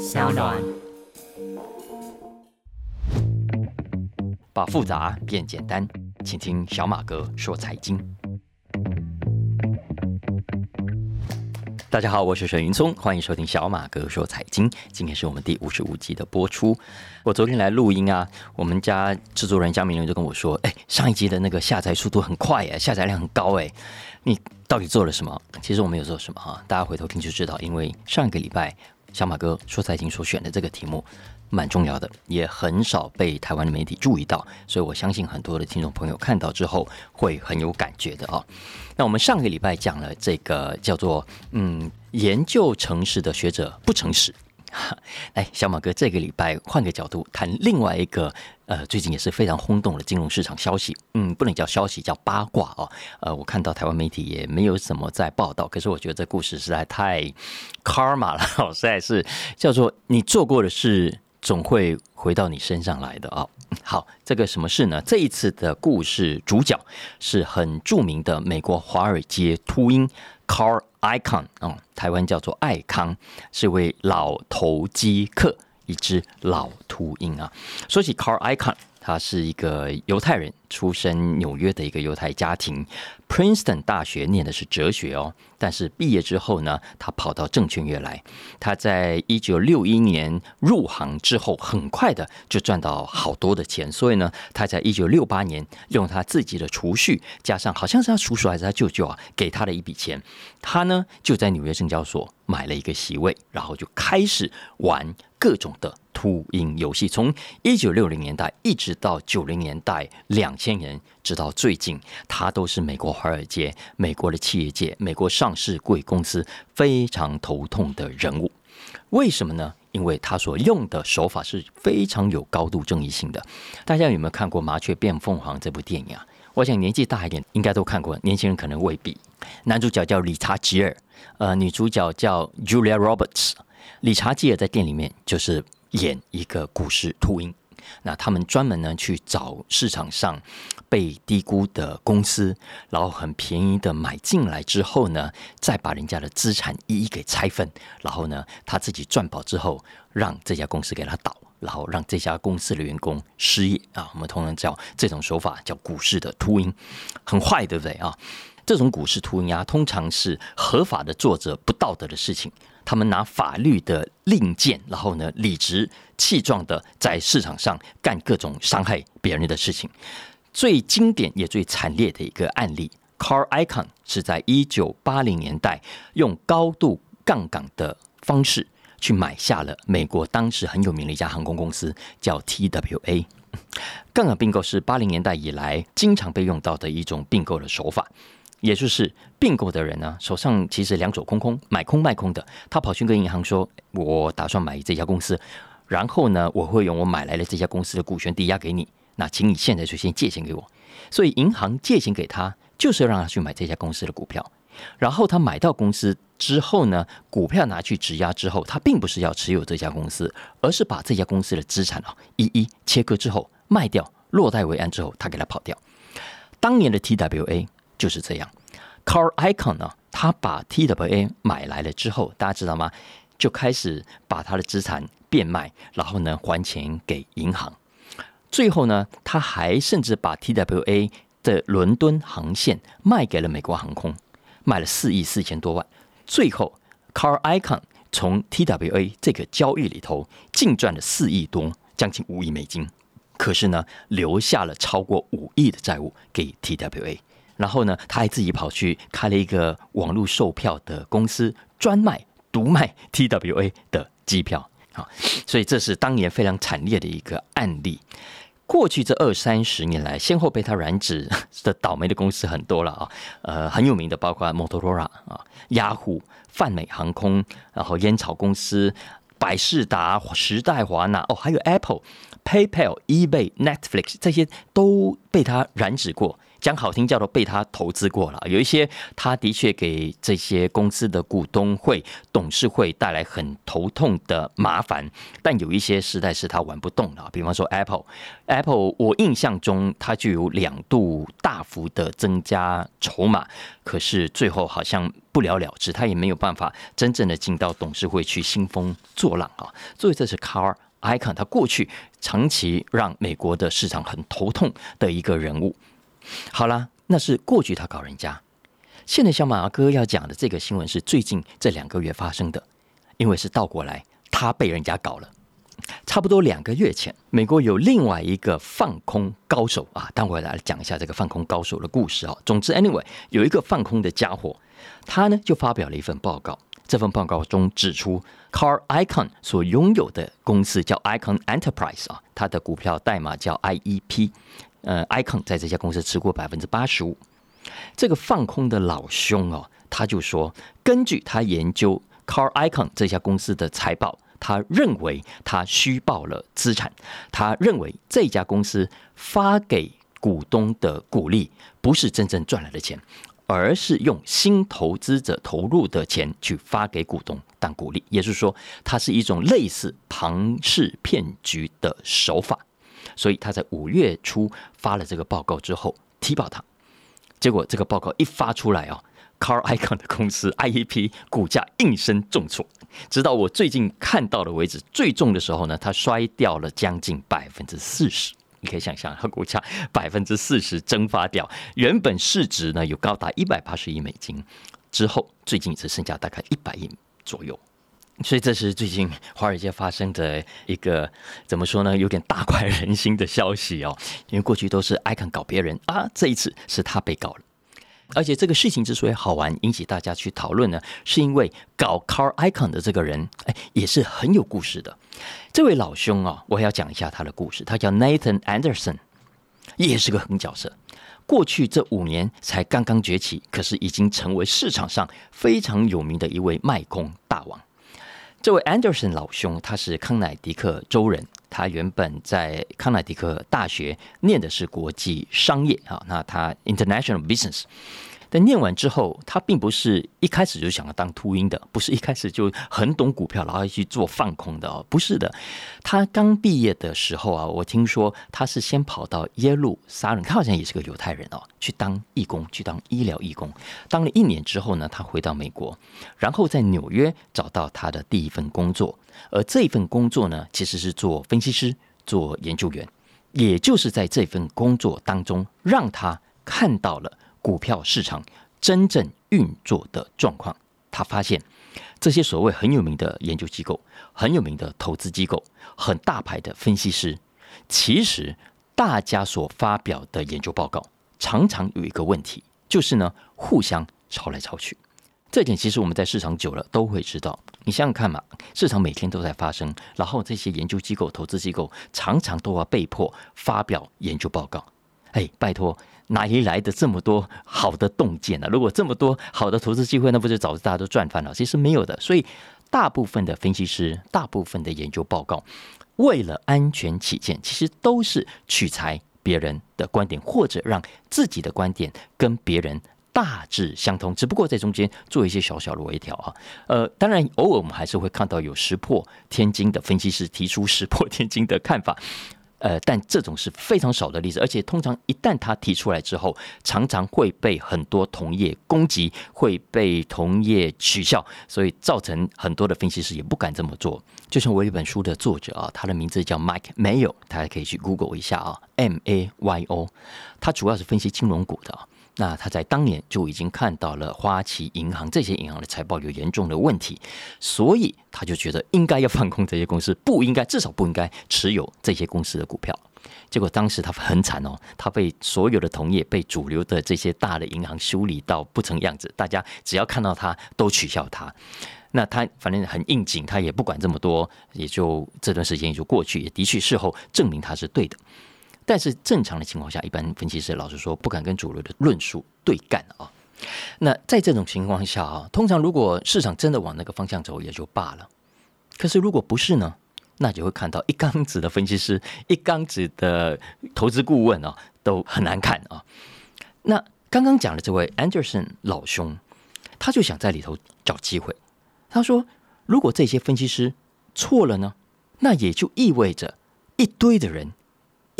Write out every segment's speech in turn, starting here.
小暖。把复杂变简单，请听小马哥说财经。大家好，我是沈云聪，欢迎收听小马哥说财经。今天是我们第五十五集的播出。我昨天来录音啊，我们家制作人江明伦就跟我说：“哎，上一集的那个下载速度很快哎，下载量很高哎，你到底做了什么？”其实我没有做什么哈，大家回头听就知道。因为上一个礼拜小马哥说财经所选的这个题目蛮重要的，也很少被台湾的媒体注意到，所以我相信很多的听众朋友看到之后会很有感觉的啊。那我们上个礼拜讲了这个叫做嗯，研究诚实的学者不诚实。哎，小马哥，这个礼拜换个角度谈另外一个呃，最近也是非常轰动的金融市场消息。嗯，不能叫消息，叫八卦哦。呃，我看到台湾媒体也没有什么在报道，可是我觉得这故事实在太 karma 了，实在是叫做你做过的事。总会回到你身上来的啊！好，这个什么事呢？这一次的故事主角是很著名的美国华尔街秃鹰 Carl Icon 啊，台湾叫做爱康，是位老投机客，一只老秃鹰啊。说起 Carl Icon，。他是一个犹太人，出身纽约的一个犹太家庭，Princeton 大学念的是哲学哦。但是毕业之后呢，他跑到证券业来。他在一九六一年入行之后，很快的就赚到好多的钱。所以呢，他在一九六八年用他自己的储蓄，加上好像是他叔叔还是他舅舅啊，给他的一笔钱，他呢就在纽约证交所买了一个席位，然后就开始玩各种的。秃鹰游戏从一九六零年代一直到九零年代、两千年，直到最近，他都是美国华尔街、美国的企业界、美国上市贵公司非常头痛的人物。为什么呢？因为他所用的手法是非常有高度争议性的。大家有没有看过《麻雀变凤凰》这部电影啊？我想年纪大一点应该都看过，年轻人可能未必。男主角叫理查吉尔，呃，女主角叫 Julia Roberts。理查吉尔在店里面就是。演一个股市秃鹰，那他们专门呢去找市场上被低估的公司，然后很便宜的买进来之后呢，再把人家的资产一一给拆分，然后呢他自己赚饱之后，让这家公司给他倒，然后让这家公司的员工失业啊。我们通常叫这种手法叫股市的秃鹰，很坏，对不对啊？这种股市秃鹰啊，通常是合法的做着不道德的事情。他们拿法律的令箭，然后呢，理直气壮的在市场上干各种伤害别人的事情。最经典也最惨烈的一个案例，Carl Icahn 是在一九八零年代用高度杠杆的方式去买下了美国当时很有名的一家航空公司，叫 TWA。杠杆并购是八零年代以来经常被用到的一种并购的手法。也就是并购的人呢，手上其实两手空空，买空卖空的。他跑去跟银行说：“我打算买这家公司，然后呢，我会用我买来的这家公司的股权抵押给你。那请你现在就先借钱给我。”所以银行借钱给他，就是要让他去买这家公司的股票。然后他买到公司之后呢，股票拿去质押之后，他并不是要持有这家公司，而是把这家公司的资产啊一一切割之后卖掉，落袋为安之后，他给他跑掉。当年的 TWA。就是这样，Carl Icon 呢，他把 TWA 买来了之后，大家知道吗？就开始把他的资产变卖，然后呢还钱给银行。最后呢，他还甚至把 TWA 的伦敦航线卖给了美国航空，卖了四亿四千多万。最后，Carl Icon 从 TWA 这个交易里头净赚了四亿多，将近五亿美金。可是呢，留下了超过五亿的债务给 TWA。然后呢，他还自己跑去开了一个网络售票的公司，专卖、独卖 TWA 的机票。好，所以这是当年非常惨烈的一个案例。过去这二三十年来，先后被他染指的倒霉的公司很多了啊。呃，很有名的包括摩托罗拉啊、雅虎、泛美航空，然后烟草公司、百事达、时代华纳，哦，还有 Apple、PayPal、eBay、Netflix，这些都被他染指过。讲好听叫做被他投资过了。有一些他的确给这些公司的股东会、董事会带来很头痛的麻烦，但有一些实在是他玩不动了。比方说 Apple，Apple 我印象中它就有两度大幅的增加筹码，可是最后好像不了了之，他也没有办法真正的进到董事会去兴风作浪啊。所以这是 Car。Icon，他过去长期让美国的市场很头痛的一个人物。好了，那是过去他搞人家。现在小马哥要讲的这个新闻是最近这两个月发生的，因为是倒过来，他被人家搞了。差不多两个月前，美国有另外一个放空高手啊，待会来讲一下这个放空高手的故事啊。总之，anyway，有一个放空的家伙，他呢就发表了一份报告。这份报告中指出，Car Icon 所拥有的公司叫 Icon Enterprise 啊，它的股票代码叫 IEP。呃，Icon 在这家公司持股百分之八十五。这个放空的老兄哦，他就说，根据他研究 Car Icon 这家公司的财报，他认为他虚报了资产。他认为这家公司发给股东的股利不是真正赚来的钱。而是用新投资者投入的钱去发给股东当股利，也就是说，它是一种类似庞氏骗局的手法。所以他在五月初发了这个报告之后踢爆它，结果这个报告一发出来啊，Car Icon 的公司 IEP 股价应声重挫，直到我最近看到的为止，最重的时候呢，它摔掉了将近百分之四十。你可以想象，它股价百分之四十蒸发掉，原本市值呢有高达一百八十亿美金，之后最近只剩下大概一百亿左右，所以这是最近华尔街发生的一个怎么说呢，有点大快人心的消息哦。因为过去都是 Icon 搞别人啊，这一次是他被搞了。而且这个事情之所以好玩，引起大家去讨论呢，是因为搞 Car Icon 的这个人，哎，也是很有故事的。这位老兄啊，我要讲一下他的故事。他叫 Nathan Anderson，也是个狠角色。过去这五年才刚刚崛起，可是已经成为市场上非常有名的一位卖空大王。这位 Anderson 老兄，他是康乃迪克州人，他原本在康乃迪克大学念的是国际商业啊，那他 International Business。但念完之后，他并不是一开始就想要当秃鹰的，不是一开始就很懂股票，然后去做放空的哦，不是的。他刚毕业的时候啊，我听说他是先跑到耶路撒冷，他好像也是个犹太人哦，去当义工，去当医疗义工。当了一年之后呢，他回到美国，然后在纽约找到他的第一份工作，而这份工作呢，其实是做分析师、做研究员。也就是在这份工作当中，让他看到了。股票市场真正运作的状况，他发现这些所谓很有名的研究机构、很有名的投资机构、很大牌的分析师，其实大家所发表的研究报告常常有一个问题，就是呢互相抄来抄去。这点其实我们在市场久了都会知道。你想想看嘛，市场每天都在发生，然后这些研究机构、投资机构常常都要被迫发表研究报告。哎，拜托。哪里来的这么多好的洞见呢？如果这么多好的投资机会，那不就早大家都赚翻了？其实没有的。所以，大部分的分析师、大部分的研究报告，为了安全起见，其实都是取材别人的观点，或者让自己的观点跟别人大致相同，只不过在中间做一些小小的微调啊。呃，当然，偶尔我们还是会看到有石破天惊的分析师提出石破天惊的看法。呃，但这种是非常少的例子，而且通常一旦他提出来之后，常常会被很多同业攻击，会被同业取笑，所以造成很多的分析师也不敢这么做。就像我有一本书的作者啊，他的名字叫 Mike 没有大家可以去 Google 一下啊，M A Y O，他主要是分析金融股的。那他在当年就已经看到了花旗银行这些银行的财报有严重的问题，所以他就觉得应该要放空这些公司，不应该至少不应该持有这些公司的股票。结果当时他很惨哦，他被所有的同业、被主流的这些大的银行修理到不成样子，大家只要看到他都取笑他。那他反正很应景，他也不管这么多，也就这段时间也就过去，也的确事后证明他是对的。但是正常的情况下，一般分析师老实说不敢跟主流的论述对干啊。那在这种情况下啊，通常如果市场真的往那个方向走也就罢了。可是如果不是呢，那就会看到一缸子的分析师、一缸子的投资顾问啊，都很难看啊。那刚刚讲的这位 Anderson 老兄，他就想在里头找机会。他说：“如果这些分析师错了呢，那也就意味着一堆的人、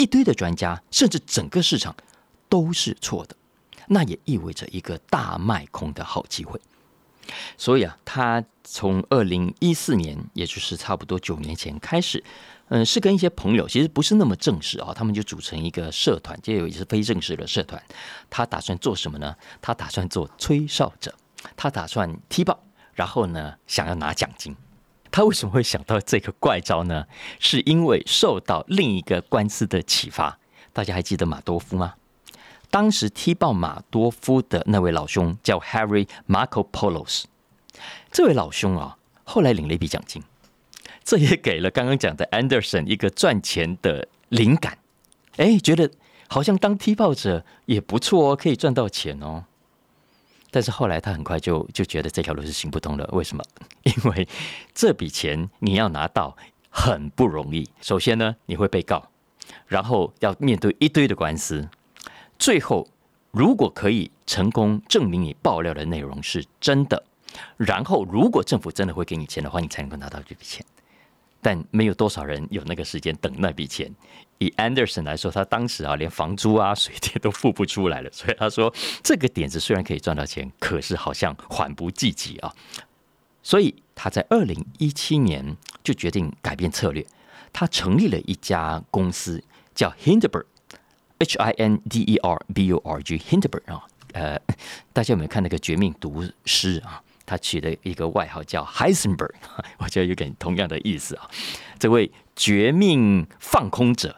一堆的专家，甚至整个市场都是错的。那也意味着一个大卖空的好机会。所以啊，他从二零一四年，也就是差不多九年前开始，嗯，是跟一些朋友，其实不是那么正式啊，他们就组成一个社团，这也是非正式的社团。他打算做什么呢？他打算做吹哨者，他打算踢爆。”然后呢，想要拿奖金，他为什么会想到这个怪招呢？是因为受到另一个官司的启发。大家还记得马多夫吗？当时踢爆马多夫的那位老兄叫 Harry Marco Polos，这位老兄啊，后来领了一笔奖金，这也给了刚刚讲的 Anderson 一个赚钱的灵感。哎，觉得好像当踢爆者也不错哦，可以赚到钱哦。但是后来他很快就就觉得这条路是行不通了。为什么？因为这笔钱你要拿到很不容易。首先呢，你会被告，然后要面对一堆的官司。最后，如果可以成功证明你爆料的内容是真的，然后如果政府真的会给你钱的话，你才能够拿到这笔钱。但没有多少人有那个时间等那笔钱。以 Anderson 来说，他当时啊，连房租啊、水电都付不出来了，所以他说这个点子虽然可以赚到钱，可是好像缓不济急啊。所以他在二零一七年就决定改变策略，他成立了一家公司，叫 Hindenburg，H I N D E R B U R G，Hindenburg 啊，呃，大家有没有看那个《绝命毒师》啊？他取的一个外号叫 Heisenberg，我觉得有点同样的意思啊。这位绝命放空者，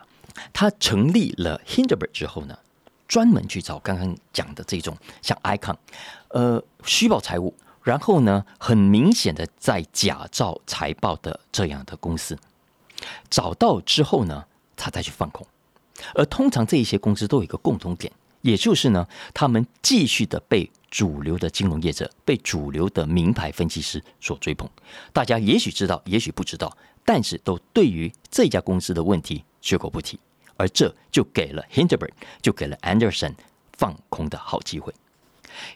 他成立了 Hindenburg 之后呢，专门去找刚刚讲的这种像 Icon，呃，虚报财务，然后呢，很明显的在假造财报的这样的公司，找到之后呢，他再去放空。而通常这一些公司都有一个共同点，也就是呢，他们继续的被。主流的金融业者被主流的名牌分析师所追捧，大家也许知道，也许不知道，但是都对于这家公司的问题绝口不提，而这就给了 Hindenburg，就给了 Anderson 放空的好机会。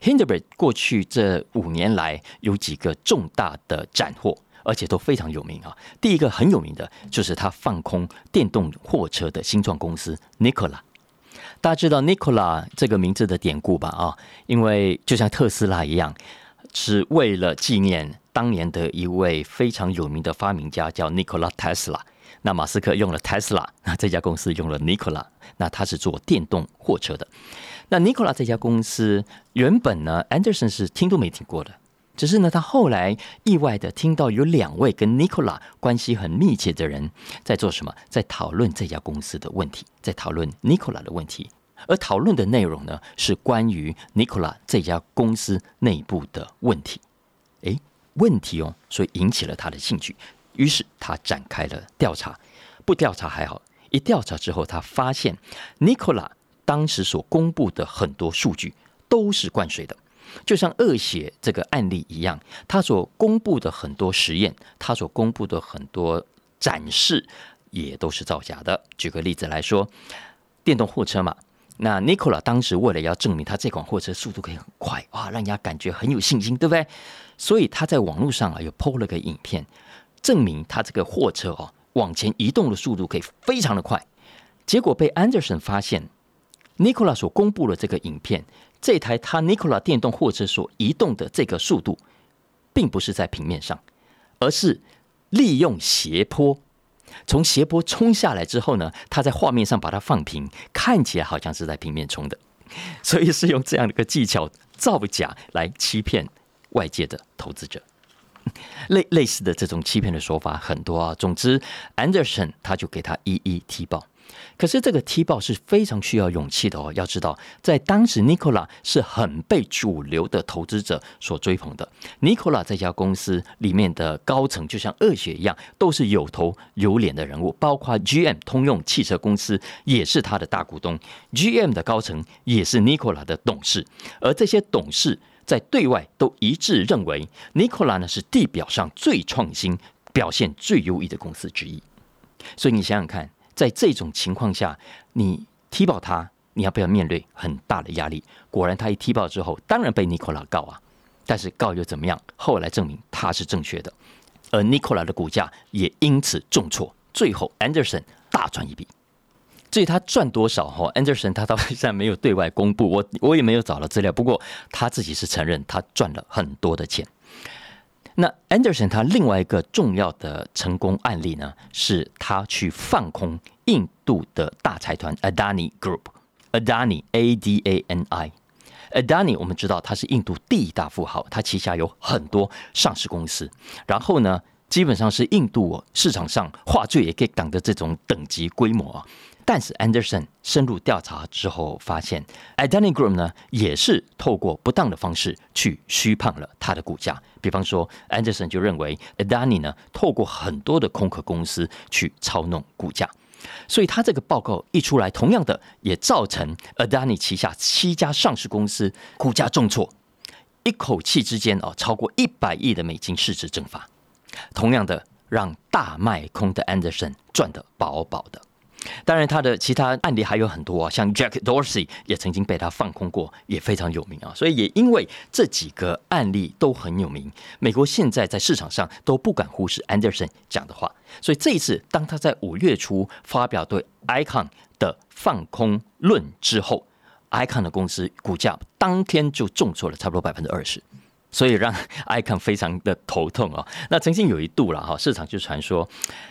Hindenburg 过去这五年来有几个重大的斩获，而且都非常有名啊。第一个很有名的就是他放空电动货车的新创公司 Nikola。大家知道 Nikola 这个名字的典故吧？啊，因为就像特斯拉一样，是为了纪念当年的一位非常有名的发明家，叫 Nikola Tesla。那马斯克用了 Tesla，那这家公司用了 Nikola，那他是做电动货车的。那 Nikola 这家公司原本呢，Anderson 是听都没听过的。只是呢，他后来意外的听到有两位跟 Nikola 关系很密切的人在做什么，在讨论这家公司的问题，在讨论 Nikola 的问题，而讨论的内容呢是关于 Nikola 这家公司内部的问题。诶，问题哦，所以引起了他的兴趣，于是他展开了调查。不调查还好，一调查之后，他发现 Nikola 当时所公布的很多数据都是灌水的。就像恶血这个案例一样，他所公布的很多实验，他所公布的很多展示，也都是造假的。举个例子来说，电动货车嘛，那 Nikola 当时为了要证明他这款货车速度可以很快，哇，让人家感觉很有信心，对不对？所以他在网络上啊，又 PO 了个影片，证明他这个货车哦往前移动的速度可以非常的快。结果被 Anderson 发现，Nikola 所公布的这个影片。这台他 Nikola 电动货车所移动的这个速度，并不是在平面上，而是利用斜坡，从斜坡冲下来之后呢，他在画面上把它放平，看起来好像是在平面冲的，所以是用这样的一个技巧造假来欺骗外界的投资者。类类似的这种欺骗的说法很多啊。总之，Anderson 他就给他一一踢爆。可是这个踢爆是非常需要勇气的哦。要知道，在当时，Nikola 是很被主流的投资者所追捧的。Nikola 这家公司里面的高层，就像恶血一样，都是有头有脸的人物。包括 GM 通用汽车公司也是他的大股东，GM 的高层也是 Nikola 的董事。而这些董事在对外都一致认为，Nikola 呢是地表上最创新、表现最优异的公司之一。所以你想想看。在这种情况下，你踢爆他，你要不要面对很大的压力？果然，他一踢爆之后，当然被 Nicola 告啊。但是告又怎么样？后来证明他是正确的，而 Nicola 的股价也因此重挫。最后，Anderson 大赚一笔。至于他赚多少哈，Anderson 他到现在没有对外公布，我我也没有找到资料。不过他自己是承认他赚了很多的钱。那 Anderson 他另外一个重要的成功案例呢，是他去放空印度的大财团 Adani Group，Adani A D A N I，Adani 我们知道他是印度第一大富豪，他旗下有很多上市公司，然后呢，基本上是印度市场上话最也可以挡的这种等级规模啊。但是 Anderson 深入调查之后发现，Adani Group 呢也是透过不当的方式去虚胖了他的股价。比方说，Anderson 就认为 Adani 呢透过很多的空壳公司去操弄股价，所以他这个报告一出来，同样的也造成 Adani 旗下七家上市公司股价重挫，一口气之间哦超过一百亿的美金市值蒸发，同样的让大卖空的 Anderson 赚得饱饱的。当然，他的其他案例还有很多啊，像 Jack Dorsey 也曾经被他放空过，也非常有名啊。所以也因为这几个案例都很有名，美国现在在市场上都不敢忽视 Anderson 讲的话。所以这一次，当他在五月初发表对 Icon 的放空论之后，Icon 的公司股价当天就重挫了差不多百分之二十，所以让 Icon 非常的头痛哦。那曾经有一度了哈，市场就传说，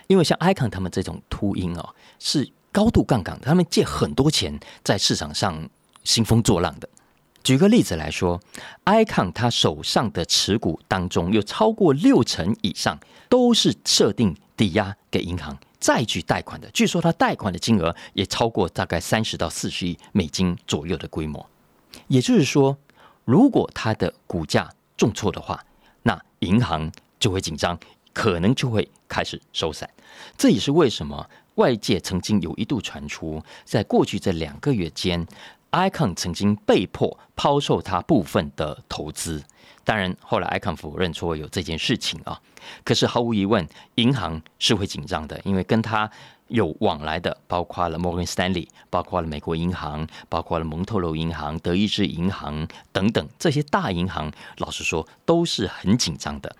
因为像 Icon 他们这种秃鹰哦。是高度杠杆，他们借很多钱在市场上兴风作浪的。举个例子来说，icon 他手上的持股当中有超过六成以上都是设定抵押给银行再去贷款的。据说他贷款的金额也超过大概三十到四十亿美金左右的规模。也就是说，如果他的股价重挫的话，那银行就会紧张，可能就会开始收散。这也是为什么。外界曾经有一度传出，在过去这两个月间，Icon 曾经被迫抛售它部分的投资。当然，后来 Icon 否认说有这件事情啊。可是毫无疑问，银行是会紧张的，因为跟他有往来的，包括了 Morgan Stanley，包括了美国银行，包括了蒙特罗银行、德意志银行等等这些大银行，老实说都是很紧张的。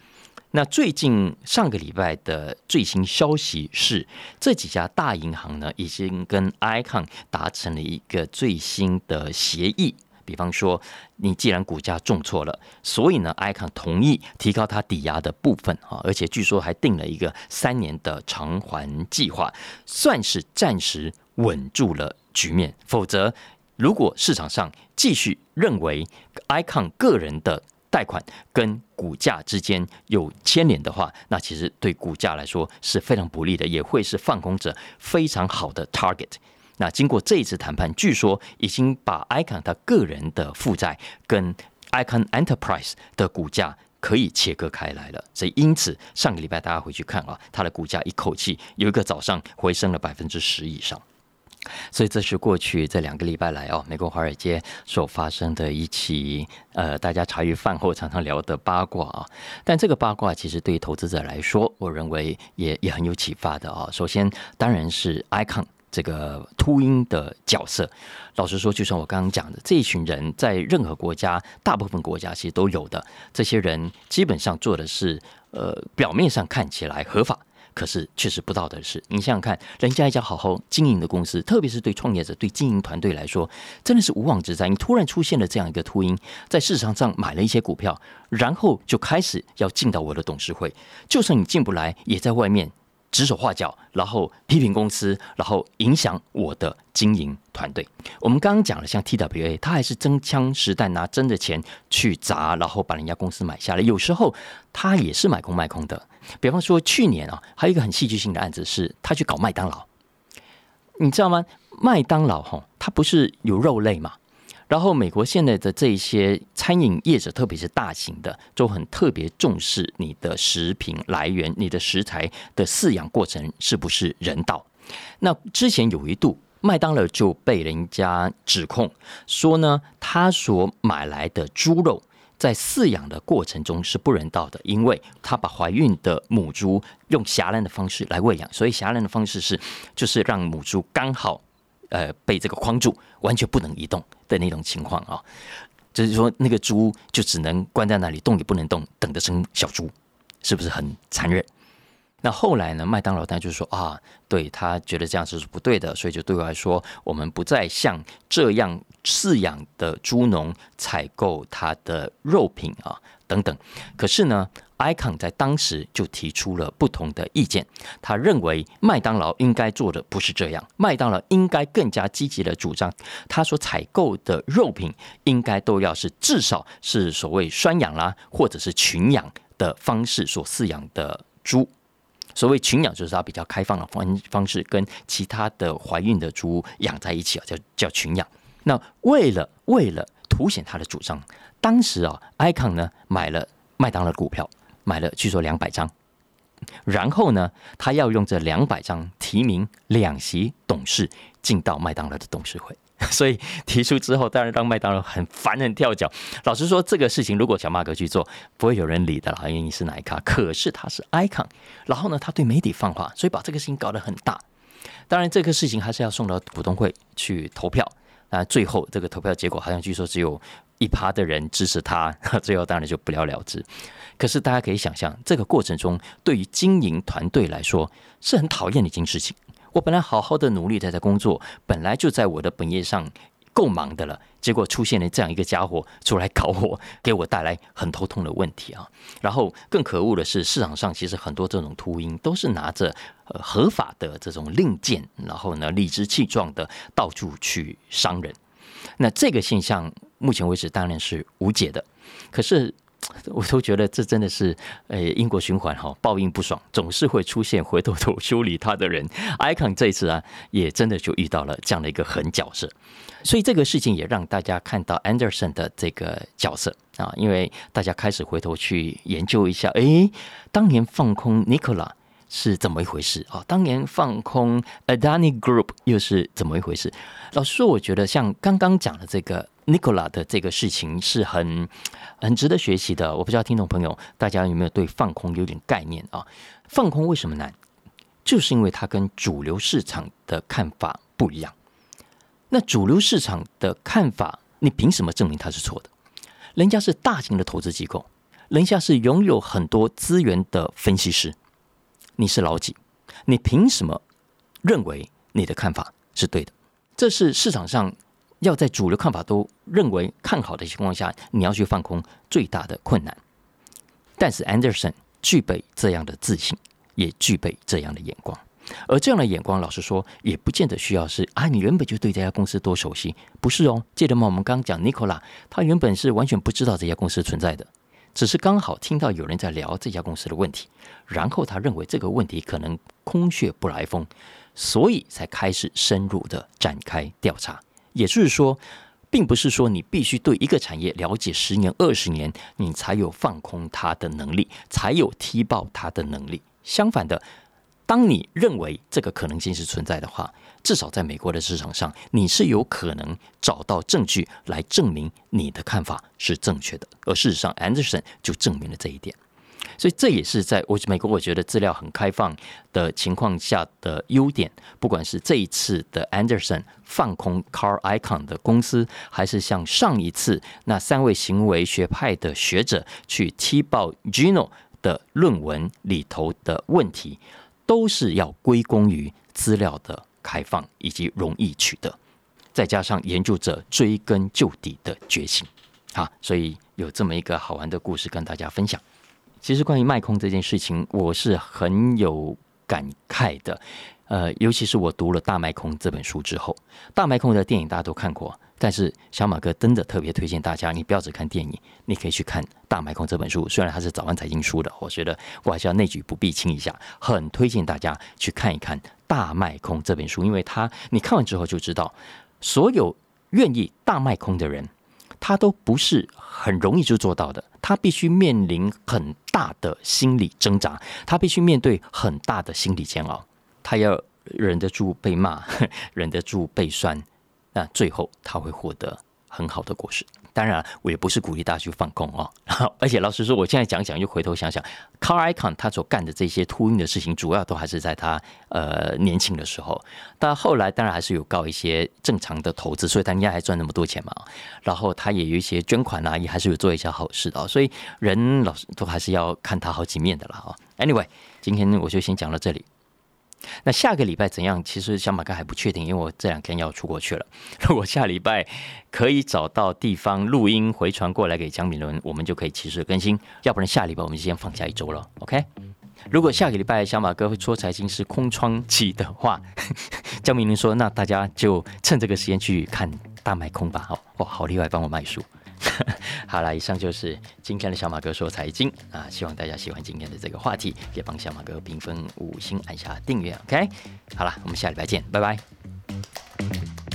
那最近上个礼拜的最新消息是，这几家大银行呢已经跟 Icon 达成了一个最新的协议。比方说，你既然股价重挫了，所以呢，Icon 同意提高它抵押的部分啊，而且据说还定了一个三年的偿还计划，算是暂时稳住了局面。否则，如果市场上继续认为 Icon 个人的贷款跟股价之间有牵连的话，那其实对股价来说是非常不利的，也会是放空者非常好的 target。那经过这一次谈判，据说已经把 Icon 他个人的负债跟 Icon Enterprise 的股价可以切割开来了。所以因此上个礼拜大家回去看啊，它的股价一口气有一个早上回升了百分之十以上。所以这是过去这两个礼拜来哦，美国华尔街所发生的一起呃，大家茶余饭后常常聊的八卦啊。但这个八卦其实对于投资者来说，我认为也也很有启发的啊。首先，当然是 Icon 这个秃鹰的角色。老实说，就像我刚刚讲的，这一群人在任何国家，大部分国家其实都有的。这些人基本上做的是呃，表面上看起来合法。可是确实不道德的事。你想想看，人家一家好好经营的公司，特别是对创业者、对经营团队来说，真的是无妄之灾。你突然出现了这样一个秃鹰，在市场上买了一些股票，然后就开始要进到我的董事会，就算你进不来，也在外面。指手画脚，然后批评公司，然后影响我的经营团队。我们刚刚讲了，像 TWA，他还是真枪实弹拿真的钱去砸，然后把人家公司买下来。有时候他也是买空卖空的。比方说去年啊，还有一个很戏剧性的案子，是他去搞麦当劳。你知道吗？麦当劳哈，它不是有肉类嘛？然后，美国现在的这些餐饮业者，特别是大型的，都很特别重视你的食品来源、你的食材的饲养过程是不是人道。那之前有一度，麦当劳就被人家指控说呢，他所买来的猪肉在饲养的过程中是不人道的，因为他把怀孕的母猪用狭烂的方式来喂养，所以狭烂的方式是就是让母猪刚好。呃被这个框住，完全不能移动的那种情况啊。就是说，那个猪就只能关在那里，动也不能动，等着生小猪，是不是很残忍？那后来呢？麦当劳他就说啊，对他觉得这样子是不对的，所以就对外说，我们不再向这样饲养的猪农采购它的肉品啊。等等，可是呢，icon 在当时就提出了不同的意见。他认为麦当劳应该做的不是这样，麦当劳应该更加积极的主张，他所采购的肉品应该都要是至少是所谓拴养啦，或者是群养的方式所饲养的猪。所谓群养，就是它比较开放的方方式，跟其他的怀孕的猪养在一起啊，叫叫群养。那为了为了凸显他的主张。当时啊，icon 呢买了麦当劳股票，买了据说两百张，然后呢，他要用这两百张提名两席董事进到麦当劳的董事会，所以提出之后，当然让麦当劳很烦很跳脚。老实说，这个事情如果小马哥去做，不会有人理的啦，因为你是哪一卡？可是他是 icon，然后呢，他对媒体放话，所以把这个事情搞得很大。当然，这个事情还是要送到股东会去投票。那最后这个投票结果好像据说只有。一趴的人支持他，最后当然就不了了之。可是大家可以想象，这个过程中对于经营团队来说是很讨厌的一件事情。我本来好好的努力在在工作，本来就在我的本业上够忙的了，结果出现了这样一个家伙出来搞我，给我带来很头痛的问题啊。然后更可恶的是，市场上其实很多这种秃鹰都是拿着呃合法的这种令箭，然后呢理直气壮的到处去伤人。那这个现象。目前为止当然是无解的，可是 我都觉得这真的是呃因果循环哈，报应不爽，总是会出现回头头修理他的人。icon 这一次啊，也真的就遇到了这样的一个狠角色，所以这个事情也让大家看到 Anderson 的这个角色啊，因为大家开始回头去研究一下，哎，当年放空 Nicola。是怎么一回事啊？当年放空 Adani Group 又是怎么一回事？老实说，我觉得像刚刚讲的这个 Nicola 的这个事情是很很值得学习的。我不知道听众朋友大家有没有对放空有点概念啊？放空为什么难？就是因为它跟主流市场的看法不一样。那主流市场的看法，你凭什么证明它是错的？人家是大型的投资机构，人家是拥有很多资源的分析师。你是老几？你凭什么认为你的看法是对的？这是市场上要在主流看法都认为看好的情况下，你要去放空最大的困难。但是 Anderson 具备这样的自信，也具备这样的眼光。而这样的眼光，老实说，也不见得需要是啊，你原本就对这家公司多熟悉，不是哦。记得吗？我们刚讲 Nicola，他原本是完全不知道这家公司存在的。只是刚好听到有人在聊这家公司的问题，然后他认为这个问题可能空穴不来风，所以才开始深入的展开调查。也就是说，并不是说你必须对一个产业了解十年、二十年，你才有放空它的能力，才有踢爆它的能力。相反的，当你认为这个可能性是存在的话。至少在美国的市场上，你是有可能找到证据来证明你的看法是正确的。而事实上，Anderson 就证明了这一点。所以这也是在我美国，我觉得资料很开放的情况下的优点。不管是这一次的 Anderson 放空 Car Icon 的公司，还是像上一次那三位行为学派的学者去踢爆 Gino 的论文里头的问题，都是要归功于资料的。开放以及容易取得，再加上研究者追根究底的决心，啊，所以有这么一个好玩的故事跟大家分享。其实关于卖空这件事情，我是很有感慨的。呃，尤其是我读了《大卖空》这本书之后，《大卖空》的电影大家都看过，但是小马哥真的特别推荐大家，你不要只看电影，你可以去看《大卖空》这本书。虽然它是早安财经书的，我觉得我还是要内举不避亲一下，很推荐大家去看一看《大卖空》这本书，因为它你看完之后就知道，所有愿意大卖空的人，他都不是很容易就做到的，他必须面临很大的心理挣扎，他必须面对很大的心理煎熬。他要忍得住被骂，忍得住被酸，那最后他会获得很好的果实。当然，我也不是鼓励大家去放空哦。而且老实说，我现在讲讲，又回头想想，Car Icon 他所干的这些秃鹰的事情，主要都还是在他呃年轻的时候。但后来当然还是有告一些正常的投资，所以他应该还赚那么多钱嘛。然后他也有一些捐款啊，也还是有做一些好事的。所以人老师都还是要看他好几面的了啊。Anyway，今天我就先讲到这里。那下个礼拜怎样？其实小马哥还不确定，因为我这两天要出国去了。如果下礼拜可以找到地方录音回传过来给江敏伦，我们就可以及时更新。要不然下礼拜我们就先放假一周了。OK？如果下个礼拜小马哥会说财经是空窗期的话，江敏伦说，那大家就趁这个时间去看大卖空吧。哦，哇，好厉害，帮我卖书。好了，以上就是今天的小马哥说财经啊，希望大家喜欢今天的这个话题，也帮小马哥评分五星，按下订阅，OK？好了，我们下礼拜见，拜拜。